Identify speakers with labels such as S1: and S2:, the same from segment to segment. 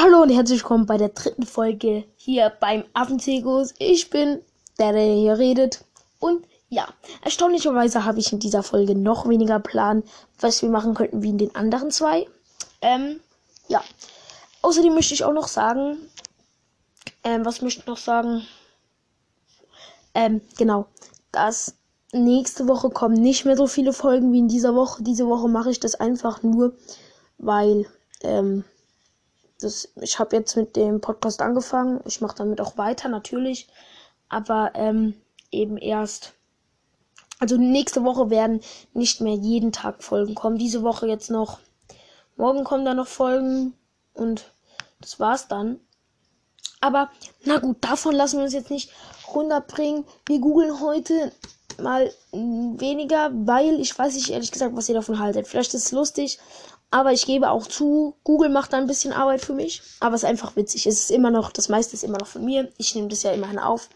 S1: Hallo und herzlich willkommen bei der dritten Folge hier beim Affenzirkus. Ich bin der, der hier redet. Und ja, erstaunlicherweise habe ich in dieser Folge noch weniger Plan, was wir machen könnten wie in den anderen zwei. Ähm, ja. Außerdem möchte ich auch noch sagen, ähm, was möchte ich noch sagen? Ähm, genau, dass nächste Woche kommen nicht mehr so viele Folgen wie in dieser Woche. Diese Woche mache ich das einfach nur, weil, ähm, das, ich habe jetzt mit dem Podcast angefangen. Ich mache damit auch weiter, natürlich. Aber ähm, eben erst. Also nächste Woche werden nicht mehr jeden Tag Folgen kommen. Diese Woche jetzt noch. Morgen kommen da noch Folgen. Und das war's dann. Aber na gut, davon lassen wir uns jetzt nicht runterbringen. Wir googeln heute mal weniger, weil ich weiß nicht ehrlich gesagt, was ihr davon haltet. Vielleicht ist es lustig, aber ich gebe auch zu, Google macht da ein bisschen Arbeit für mich. Aber es ist einfach witzig. Es ist immer noch, das meiste ist immer noch von mir. Ich nehme das ja immerhin auf.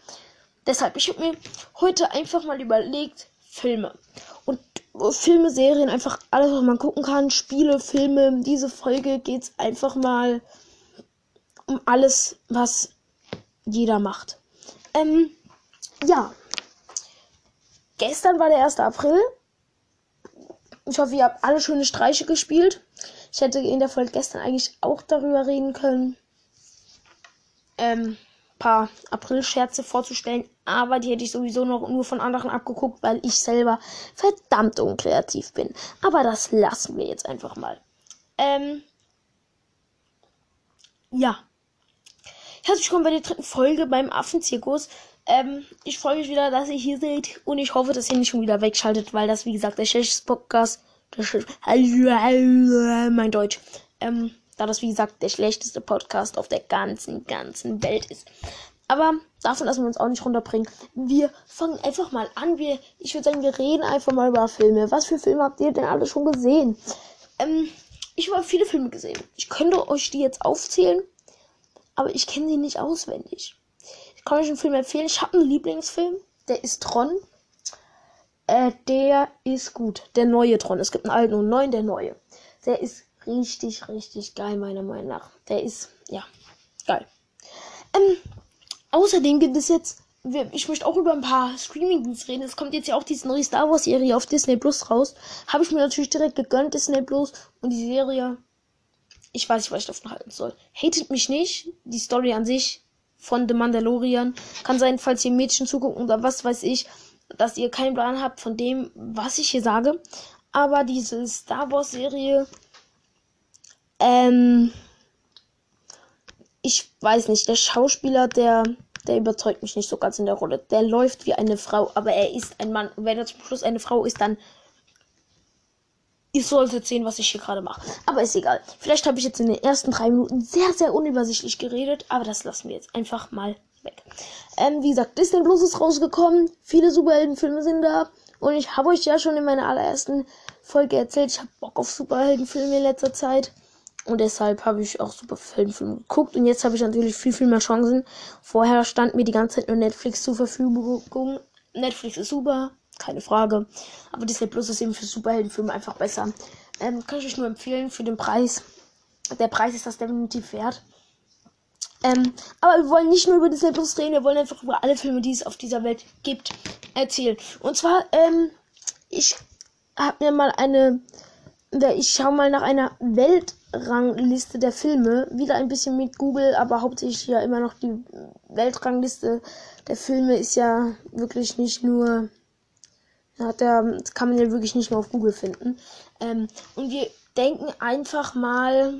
S1: Deshalb, ich habe mir heute einfach mal überlegt, Filme. Und Filme, Serien, einfach alles, was man gucken kann. Spiele, Filme. Diese Folge geht es einfach mal um alles, was jeder macht. Ähm, ja. Gestern war der 1. April. Ich hoffe, ihr habt alle schöne Streiche gespielt. Ich hätte in der Folge gestern eigentlich auch darüber reden können, ähm, paar April-Scherze vorzustellen, aber die hätte ich sowieso noch nur von anderen abgeguckt, weil ich selber verdammt unkreativ bin. Aber das lassen wir jetzt einfach mal. Ähm, ja. Herzlich willkommen bei der dritten Folge beim Affenzirkus. Ähm, ich freue mich wieder, dass ihr hier seid und ich hoffe, dass ihr nicht schon wieder wegschaltet, weil das, wie gesagt, der schlechteste Podcast, der mein Deutsch, ähm, da das, wie gesagt, der schlechteste Podcast auf der ganzen, ganzen Welt ist. Aber davon lassen wir uns auch nicht runterbringen. Wir fangen einfach mal an. Wir, ich würde sagen, wir reden einfach mal über Filme. Was für Filme habt ihr denn alle schon gesehen? Ähm, ich habe viele Filme gesehen. Ich könnte euch die jetzt aufzählen, aber ich kenne sie nicht auswendig. Ich kann euch einen Film empfehlen. Ich habe einen Lieblingsfilm. Der ist Tron. Äh, der ist gut. Der neue Tron. Es gibt einen alten und einen neuen, der neue. Der ist richtig, richtig geil, meiner Meinung nach. Der ist, ja, geil. Ähm, außerdem gibt es jetzt, ich möchte auch über ein paar Streaming-Dienste reden. Es kommt jetzt ja auch diese neue Star Wars-Serie auf Disney Plus raus. Habe ich mir natürlich direkt gegönnt, Disney Plus. Und die Serie, ich weiß nicht, was ich davon halten soll. Hatet mich nicht. Die Story an sich von The Mandalorian. Kann sein, falls ihr Mädchen zugucken oder was weiß ich, dass ihr keinen Plan habt von dem, was ich hier sage. Aber diese Star Wars Serie, ähm, ich weiß nicht, der Schauspieler, der, der überzeugt mich nicht so ganz in der Rolle. Der läuft wie eine Frau, aber er ist ein Mann. Und wenn er zum Schluss eine Frau ist, dann ihr solltet sehen, was ich hier gerade mache. Aber ist egal. Vielleicht habe ich jetzt in den ersten drei Minuten sehr, sehr unübersichtlich geredet, aber das lassen wir jetzt einfach mal weg. Ähm, wie gesagt, Disney Plus ist rausgekommen. Viele Superheldenfilme sind da. Und ich habe euch ja schon in meiner allerersten Folge erzählt, ich habe Bock auf Superheldenfilme in letzter Zeit. Und deshalb habe ich auch Superheldenfilme geguckt. Und jetzt habe ich natürlich viel, viel mehr Chancen. Vorher stand mir die ganze Zeit nur Netflix zur Verfügung. Netflix ist super keine Frage. Aber Disney Plus ist eben für Superheldenfilme einfach besser. Ähm, kann ich euch nur empfehlen für den Preis. Der Preis ist das definitiv wert. Ähm, aber wir wollen nicht nur über Disney Plus reden, wir wollen einfach über alle Filme, die es auf dieser Welt gibt, erzählen. Und zwar, ähm, ich habe mir mal eine, ich schaue mal nach einer Weltrangliste der Filme, wieder ein bisschen mit Google, aber hauptsächlich ja immer noch die Weltrangliste der Filme ist ja wirklich nicht nur hat das kann man ja wirklich nicht mehr auf Google finden. Ähm, und wir denken einfach mal,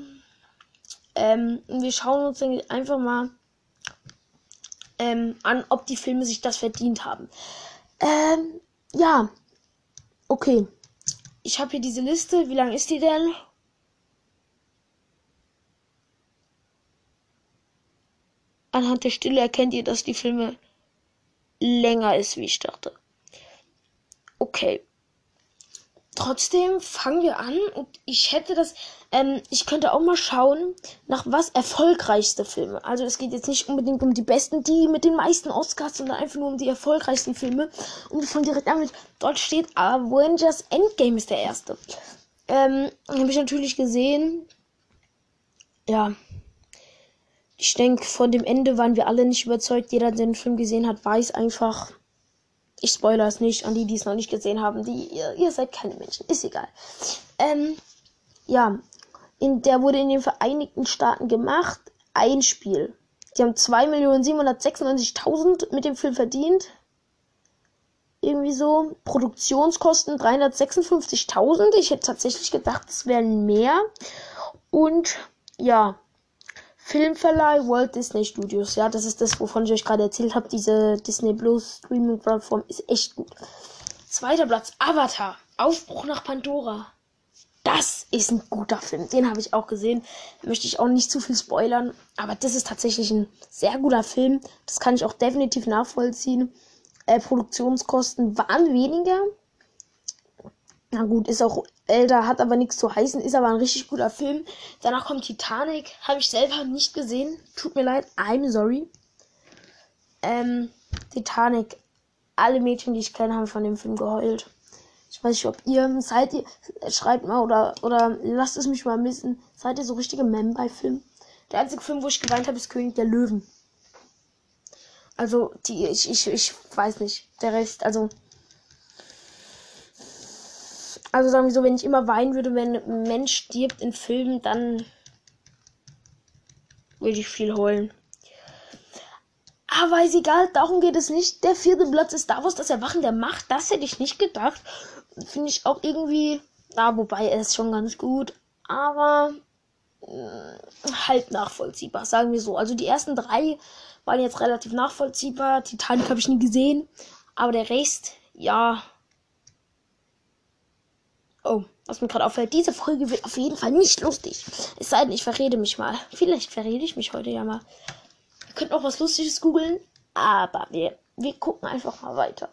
S1: ähm, wir schauen uns einfach mal ähm, an, ob die Filme sich das verdient haben. Ähm, ja, okay. Ich habe hier diese Liste. Wie lang ist die denn? Anhand der Stille erkennt ihr, dass die Filme länger ist, wie ich dachte. Okay. Trotzdem fangen wir an und ich hätte das, ähm, ich könnte auch mal schauen, nach was erfolgreichste Filme. Also es geht jetzt nicht unbedingt um die besten, die mit den meisten Oscars, sondern einfach nur um die erfolgreichsten Filme. Und wir fangen direkt an mit, dort steht Avengers Endgame ist der erste. Ähm, habe ich natürlich gesehen. Ja. Ich denke, von dem Ende waren wir alle nicht überzeugt. Jeder, der den Film gesehen hat, weiß einfach. Ich spoilere es nicht an die, die es noch nicht gesehen haben. Die, ihr, ihr seid keine Menschen. Ist egal. Ähm, ja, in, der wurde in den Vereinigten Staaten gemacht. Ein Spiel. Die haben 2.796.000 mit dem Film verdient. Irgendwie so. Produktionskosten 356.000. Ich hätte tatsächlich gedacht, es wären mehr. Und ja, Filmverleih Walt Disney Studios. Ja, das ist das, wovon ich euch gerade erzählt habe. Diese Disney Plus Streaming Plattform ist echt gut. Zweiter Platz, Avatar. Aufbruch nach Pandora. Das ist ein guter Film. Den habe ich auch gesehen. Da möchte ich auch nicht zu viel spoilern. Aber das ist tatsächlich ein sehr guter Film. Das kann ich auch definitiv nachvollziehen. Äh, Produktionskosten waren weniger. Na gut, ist auch älter, hat aber nichts zu heißen, ist aber ein richtig guter Film. Danach kommt Titanic. Habe ich selber nicht gesehen. Tut mir leid. I'm sorry. Ähm, Titanic. Alle Mädchen, die ich kenne, haben von dem Film geheult. Ich weiß nicht, ob ihr seid ihr, schreibt mal oder, oder lasst es mich mal wissen. Seid ihr so richtige Men bei Filmen? Der einzige Film, wo ich geweint habe, ist König der Löwen. Also, die, ich, ich, ich weiß nicht. Der Rest, also. Also sagen wir so, wenn ich immer weinen würde, wenn ein Mensch stirbt in Filmen, dann würde ich viel heulen. Aber ist egal, darum geht es nicht. Der vierte Platz ist Davos, das Erwachen der Macht. Das hätte ich nicht gedacht finde ich auch irgendwie, ja, wobei er ist schon ganz gut, aber mh, halt nachvollziehbar, sagen wir so. Also die ersten drei waren jetzt relativ nachvollziehbar. Titanic habe ich nie gesehen, aber der Rest, ja. Oh, was mir gerade auffällt, diese Folge wird auf jeden Fall nicht lustig. Es sei denn, ich verrede mich mal. Vielleicht verrede ich mich heute ja mal. Ihr könnt auch was Lustiges googeln, aber wir, wir gucken einfach mal weiter.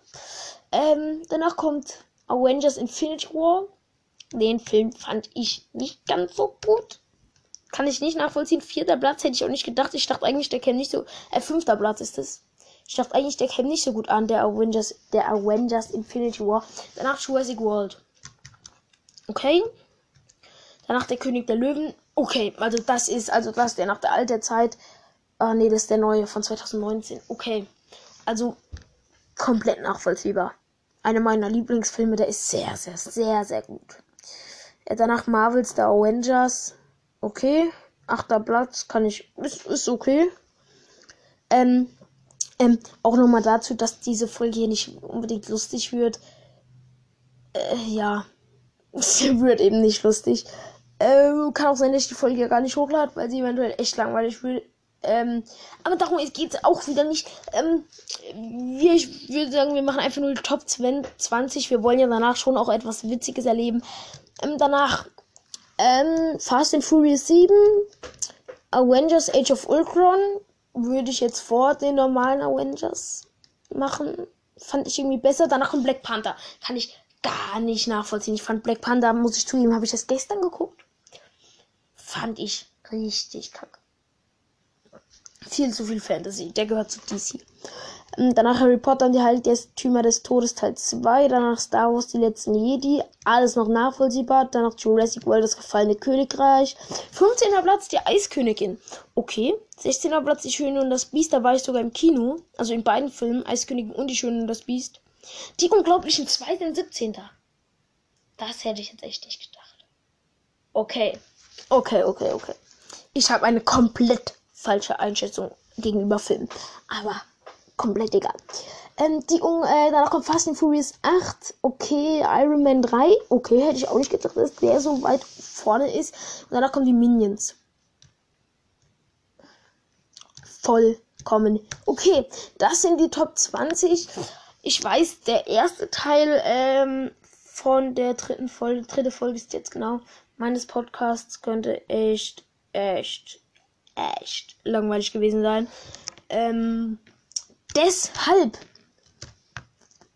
S1: Ähm, danach kommt Avengers Infinity War. Den Film fand ich nicht ganz so gut. Kann ich nicht nachvollziehen. Vierter Platz hätte ich auch nicht gedacht. Ich dachte eigentlich, der käme nicht so. Äh, fünfter Platz ist es. Ich dachte eigentlich, der käme nicht so gut an, der Avengers, der Avengers Infinity War. Danach Jurassic World. Okay. Danach der König der Löwen. Okay, also das ist, also das, der nach der alten Zeit. Ah, nee, das ist der neue von 2019. Okay. Also komplett nachvollziehbar einer meiner Lieblingsfilme. Der ist sehr, sehr, sehr, sehr gut. Ja, danach Marvels The Avengers. Okay. Achter Platz kann ich. Ist, ist okay. Ähm, ähm, auch nochmal dazu, dass diese Folge hier nicht unbedingt lustig wird. Äh, ja. Sie wird eben nicht lustig. Ähm, kann auch sein, dass ich die Folge ja gar nicht hochlade, weil sie eventuell echt langweilig wird. Ähm, aber darum geht es auch wieder nicht. Ähm, wir, ich würde sagen, wir machen einfach nur die Top 20. Wir wollen ja danach schon auch etwas Witziges erleben. Ähm, danach ähm, Fast and Furious 7, Avengers Age of Ultron würde ich jetzt vor den normalen Avengers machen. Fand ich irgendwie besser. Danach kommt Black Panther. Kann ich gar nicht nachvollziehen. Ich fand Black Panther, muss ich zugeben, habe ich das gestern geguckt. Fand ich richtig kacke viel zu viel Fantasy. Der gehört zu DC. Ähm, danach Harry Potter und die Heiligtümer des Todes Teil 2. Danach Star Wars, die letzten Jedi. Alles noch nachvollziehbar. Danach Jurassic World, das gefallene Königreich. 15. Platz, die Eiskönigin. Okay. 16. Platz, die Schöne und das Biest. Da war ich sogar im Kino. Also in beiden Filmen. Eiskönigin und die Schöne und das Biest. Die unglaublichen 2. und 17. Das hätte ich jetzt echt nicht gedacht. Okay. Okay, okay, okay. Ich habe eine komplett falsche Einschätzung gegenüber Filmen. Aber komplett egal. Ähm, die äh, danach kommt Fast and Furious 8. Okay, Iron Man 3. Okay, hätte ich auch nicht gedacht, dass der so weit vorne ist. Und danach kommen die Minions. Vollkommen. Okay, das sind die Top 20. Ich weiß, der erste Teil ähm, von der dritten Folge, dritte Folge ist jetzt genau meines Podcasts, könnte echt, echt echt langweilig gewesen sein. Ähm, deshalb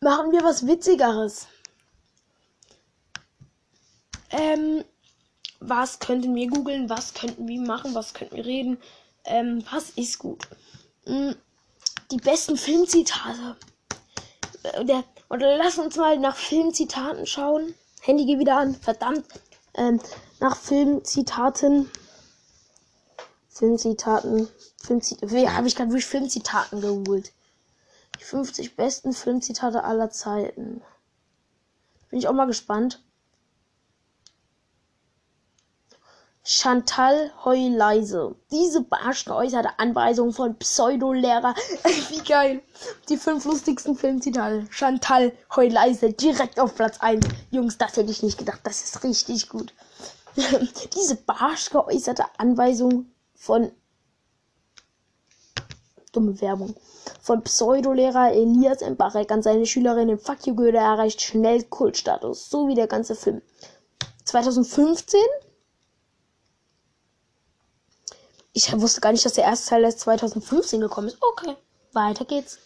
S1: machen wir was Witzigeres. Ähm, was könnten wir googeln? Was könnten wir machen? Was könnten wir reden? Ähm, was ist gut? Hm, die besten Filmzitate. Oder, oder lass uns mal nach Filmzitaten schauen. Handy geht wieder an. Verdammt. Ähm, nach Filmzitaten Filmzitaten. Filmzitaten. Habe ich gerade wirklich Filmzitaten geholt. Die 50 besten Filmzitate aller Zeiten. Bin ich auch mal gespannt. Chantal Heuleise. Diese barsch geäußerte Anweisung von Pseudolehrer. Wie geil. Die fünf lustigsten Filmzitate. Chantal Heuleise direkt auf Platz 1. Jungs, das hätte ich nicht gedacht. Das ist richtig gut. Diese barsch geäußerte Anweisung von dumme Werbung. Von Pseudolehrer Elias Embarek an seine Schülerin im Fuck you Goethe erreicht schnell Kultstatus. So wie der ganze Film. 2015 Ich wusste gar nicht, dass der erste Teil erst 2015 gekommen ist. Okay, weiter geht's.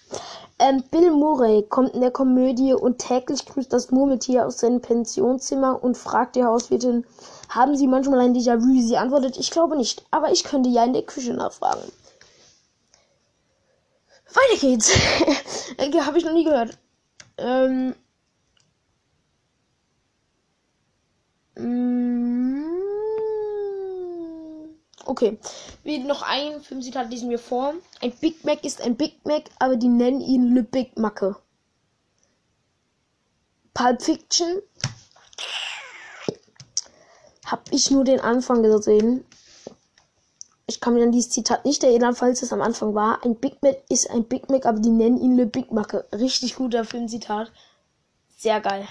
S1: Ähm, Bill Murray kommt in der Komödie und täglich grüßt das Murmeltier aus seinem Pensionszimmer und fragt die Hauswirtin, haben Sie manchmal ein Déjà-vu? Sie antwortet, ich glaube nicht, aber ich könnte ja in der Küche nachfragen. Weiter geht's. Habe ich noch nie gehört. Ähm. Mm. Okay. Wie noch ein Filmzitat lesen wir vor. Ein Big Mac ist ein Big Mac, aber die nennen ihn Le Big Macke. Pulp Fiction. Hab ich nur den Anfang gesehen. Ich kann mir an dieses Zitat nicht erinnern, falls es am Anfang war. Ein Big Mac ist ein Big Mac, aber die nennen ihn Le Big Macke. Richtig guter Filmzitat. Sehr geil.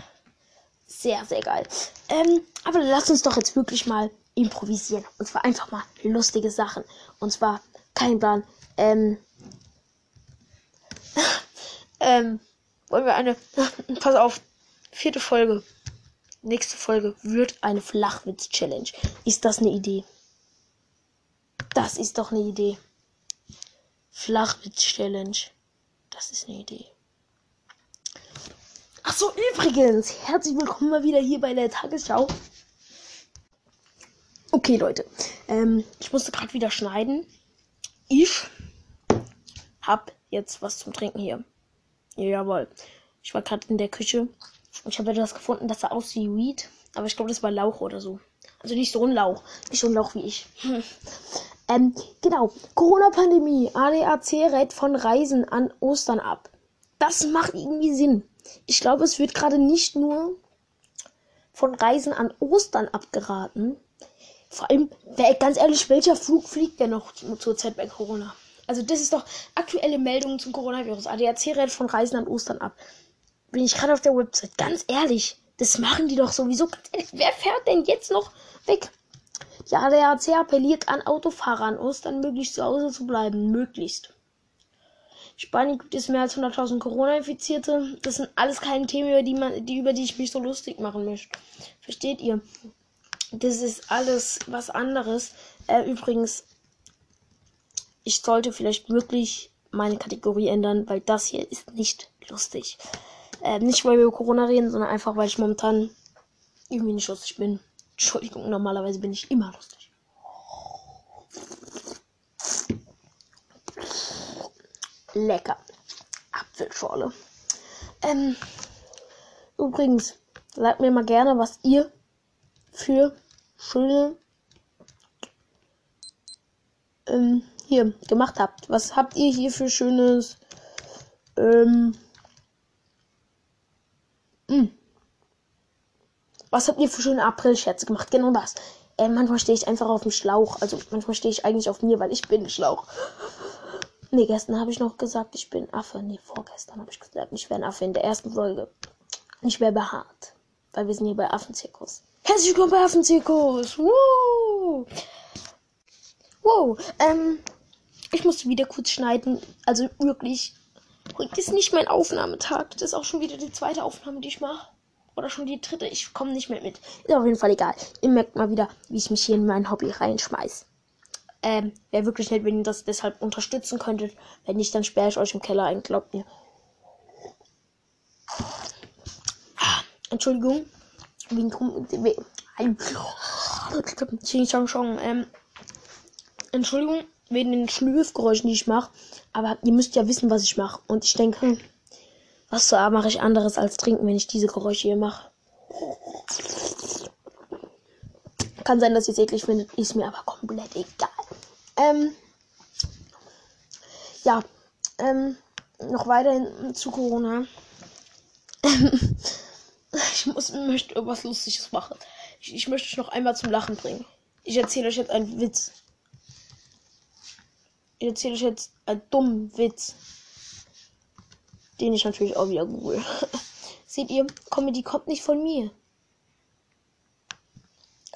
S1: Sehr, sehr geil. Ähm, aber lass uns doch jetzt wirklich mal improvisieren. Und zwar einfach mal lustige Sachen. Und zwar kein Plan. Ähm. ähm. Wollen wir eine. Pass auf. Vierte Folge. Nächste Folge wird eine Flachwitz-Challenge. Ist das eine Idee? Das ist doch eine Idee. Flachwitz-Challenge. Das ist eine Idee. Ach so, übrigens, herzlich willkommen mal wieder hier bei der Tagesschau. Okay, Leute. Ähm, ich musste gerade wieder schneiden. Ich hab jetzt was zum Trinken hier. Jawohl. Ich war gerade in der Küche und ich habe etwas gefunden, das sah aus wie Weed. Aber ich glaube, das war Lauch oder so. Also nicht so ein Lauch. Nicht so ein Lauch wie ich. Hm. Ähm, genau. Corona-Pandemie. ADAC rät von Reisen an Ostern ab. Das macht irgendwie Sinn. Ich glaube, es wird gerade nicht nur von Reisen an Ostern abgeraten, vor allem, wer, ganz ehrlich, welcher Flug fliegt denn noch zur Zeit bei Corona? Also das ist doch aktuelle Meldungen zum Coronavirus. ADAC rät von Reisen an Ostern ab. Bin ich gerade auf der Website. Ganz ehrlich, das machen die doch sowieso. Ganz ehrlich, wer fährt denn jetzt noch weg? Die ADAC appelliert an Autofahrer an Ostern möglichst zu Hause zu bleiben. Möglichst. Spanien gibt es mehr als 100.000 Corona-Infizierte. Das sind alles keine Themen, über die, man, die, über die ich mich so lustig machen möchte. Versteht ihr? Das ist alles was anderes. Äh, übrigens, ich sollte vielleicht wirklich meine Kategorie ändern, weil das hier ist nicht lustig. Äh, nicht, weil wir über Corona reden, sondern einfach, weil ich momentan irgendwie nicht lustig bin. Entschuldigung, normalerweise bin ich immer lustig. Lecker. Apfelschorle. Ähm, übrigens, sagt mir mal gerne, was ihr für schöne ähm, hier gemacht habt. Was habt ihr hier für schönes ähm. Hm. was habt ihr für schöne April-Scherze gemacht? Genau das. Äh, manchmal stehe ich einfach auf dem Schlauch. Also manchmal stehe ich eigentlich auf mir, weil ich bin Schlauch. Nee, gestern habe ich noch gesagt, ich bin Affe. Nee, vorgestern habe ich gesagt, ich wäre ein Affe in der ersten Folge. Ich wäre behaart. Weil wir sind hier bei Affenzirkus. Herzlich willkommen bei Affenzirkus. Woo! Wow, ähm, ich musste wieder kurz schneiden. Also wirklich, heute ist nicht mein Aufnahmetag. Das ist auch schon wieder die zweite Aufnahme, die ich mache. Oder schon die dritte. Ich komme nicht mehr mit. Ist auf jeden Fall egal. Ihr merkt mal wieder, wie ich mich hier in mein Hobby reinschmeiß. Ähm, wäre wirklich nett, wenn ihr das deshalb unterstützen könntet. Wenn nicht, dann sperre ich euch im Keller ein, glaubt mir. Entschuldigung. Ähm, Entschuldigung wegen den Schlürfgeräuschen, die ich mache. Aber ihr müsst ja wissen, was ich mache. Und ich denke, hm, was so mache ich anderes als trinken, wenn ich diese Geräusche hier mache. Kann sein, dass ihr es eklig findet. Ist mir aber komplett egal. Ähm, ja, ähm, noch weiterhin zu Corona. ich muss, möchte irgendwas Lustiges machen. Ich, ich möchte euch noch einmal zum Lachen bringen. Ich erzähle euch jetzt einen Witz. Ich erzähle euch jetzt einen dummen Witz. Den ich natürlich auch wieder google. Seht ihr, Comedy kommt nicht von mir.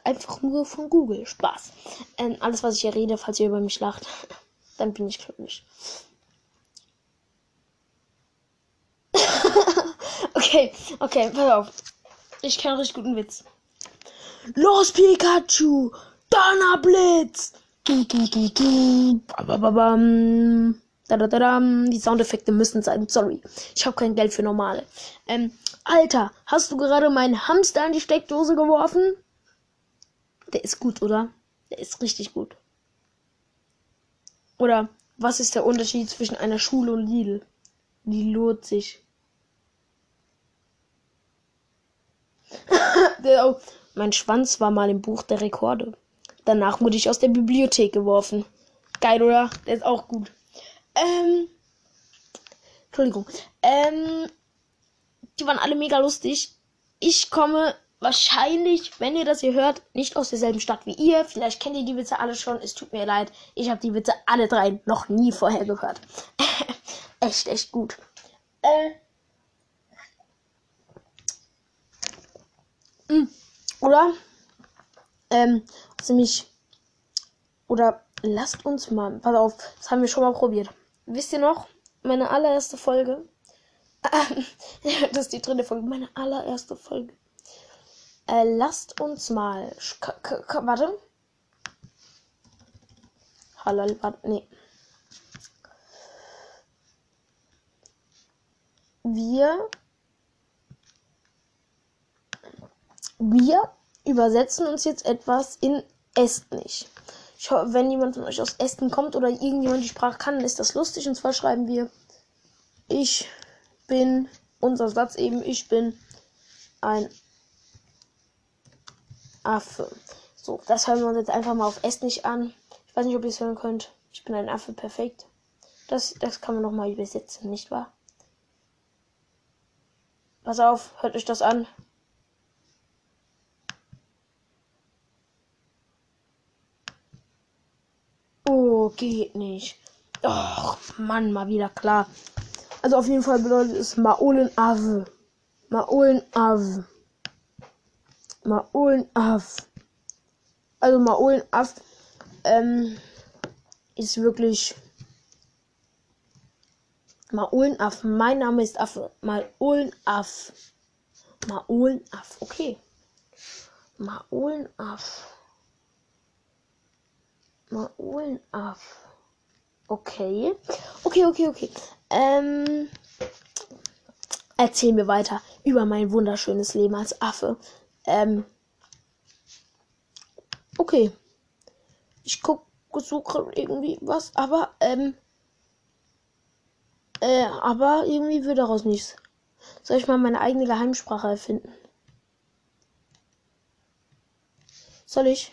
S1: Einfach nur von Google. Spaß. Ähm, alles, was ich hier rede, falls ihr über mich lacht, dann bin ich glücklich. okay, okay, pass auf. Ich kenne richtig guten Witz. Los, Pikachu! Donnerblitz! Die Soundeffekte müssen sein. Sorry. Ich habe kein Geld für normale. Ähm, Alter, hast du gerade meinen Hamster in die Steckdose geworfen? Der ist gut, oder? Der ist richtig gut. Oder was ist der Unterschied zwischen einer Schule und Lidl? Die lohnt sich. der, mein Schwanz war mal im Buch der Rekorde. Danach wurde ich aus der Bibliothek geworfen. Geil, oder? Der ist auch gut. Ähm. Entschuldigung. Ähm. Die waren alle mega lustig. Ich komme wahrscheinlich, wenn ihr das hier hört, nicht aus derselben Stadt wie ihr. Vielleicht kennt ihr die Witze alle schon. Es tut mir leid. Ich habe die Witze alle drei noch nie vorher gehört. echt, echt gut. Äh. Oder? Ähm, ziemlich. Oder lasst uns mal. Pass auf, das haben wir schon mal probiert. Wisst ihr noch? Meine allererste Folge. das ist die dritte Folge. Meine allererste Folge. Äh, lasst uns mal. -k warte. Hallo, warte. Nee. Wir. Wir übersetzen uns jetzt etwas in Estnisch. Ich hoffe, wenn jemand von euch aus Esten kommt oder irgendjemand die Sprache kann, dann ist das lustig. Und zwar schreiben wir, ich bin, unser Satz eben, ich bin ein Affe. So, das hören wir uns jetzt einfach mal auf Estnisch an. Ich weiß nicht, ob ihr es hören könnt. Ich bin ein Affe, perfekt. Das, das kann man nochmal übersetzen, nicht wahr? Pass auf, hört euch das an. Oh, geht nicht. Och, Mann, mal wieder klar. Also auf jeden Fall bedeutet es Maolen Ave. Maolen Ave. Maolen Ave. Also Maolen Ave ähm, ist wirklich Maolen Ave. Mein Name ist Affe. Maolen Ave. Maolen Ave. Okay. Maolen Ave. Maolen Ave. Okay. Okay, okay, okay. Ähm, erzähl mir weiter über mein wunderschönes Leben als Affe. Ähm, okay. Ich guck, suche irgendwie was, aber, ähm, äh, aber irgendwie wird daraus nichts. Soll ich mal meine eigene Geheimsprache erfinden? Soll ich?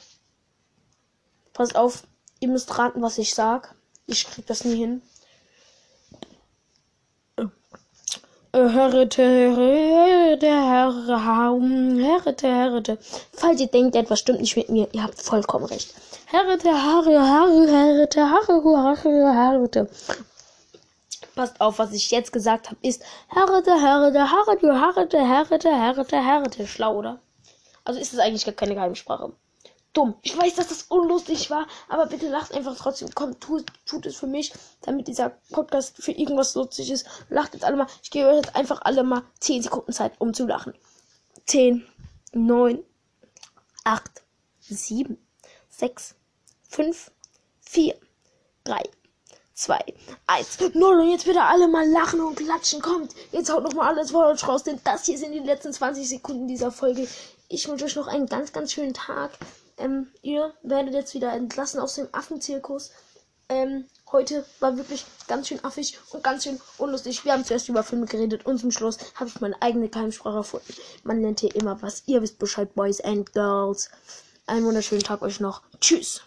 S1: Passt auf, ihr müsst raten, was ich sag. Ich krieg das nie hin. Hörete, hörete, hörete, hörete. Falls ihr denkt, etwas stimmt nicht mit mir, ihr habt vollkommen recht. Hörete, hörete, hörete, hörete, hörete. Passt auf, was ich jetzt gesagt habe, ist hörete, hörete, hörete, hörete, hörete, hörete, hörete. Schlau, oder? Also ist es eigentlich gar keine Geheimsprache dumm. Ich weiß, dass das unlustig war, aber bitte lacht einfach trotzdem. Komm, tut, tut es für mich, damit dieser Podcast für irgendwas lustig ist. Lacht jetzt alle mal. Ich gebe euch jetzt einfach alle mal 10 Sekunden Zeit, um zu lachen. 10, 9, 8, 7, 6, 5, 4, 3, 2, 1, 0. Und jetzt bitte alle mal lachen und klatschen. Kommt, jetzt haut noch mal alles vor euch raus, denn das hier sind die letzten 20 Sekunden dieser Folge. Ich wünsche euch noch einen ganz, ganz schönen Tag. Ähm, ihr werdet jetzt wieder entlassen aus dem Affenzirkus. Ähm, heute war wirklich ganz schön affig und ganz schön unlustig. Wir haben zuerst über Filme geredet und zum Schluss habe ich meine eigene Geheimsprache erfunden. Man lernt hier immer was. Ihr wisst Bescheid, Boys and Girls. Einen wunderschönen Tag euch noch. Tschüss.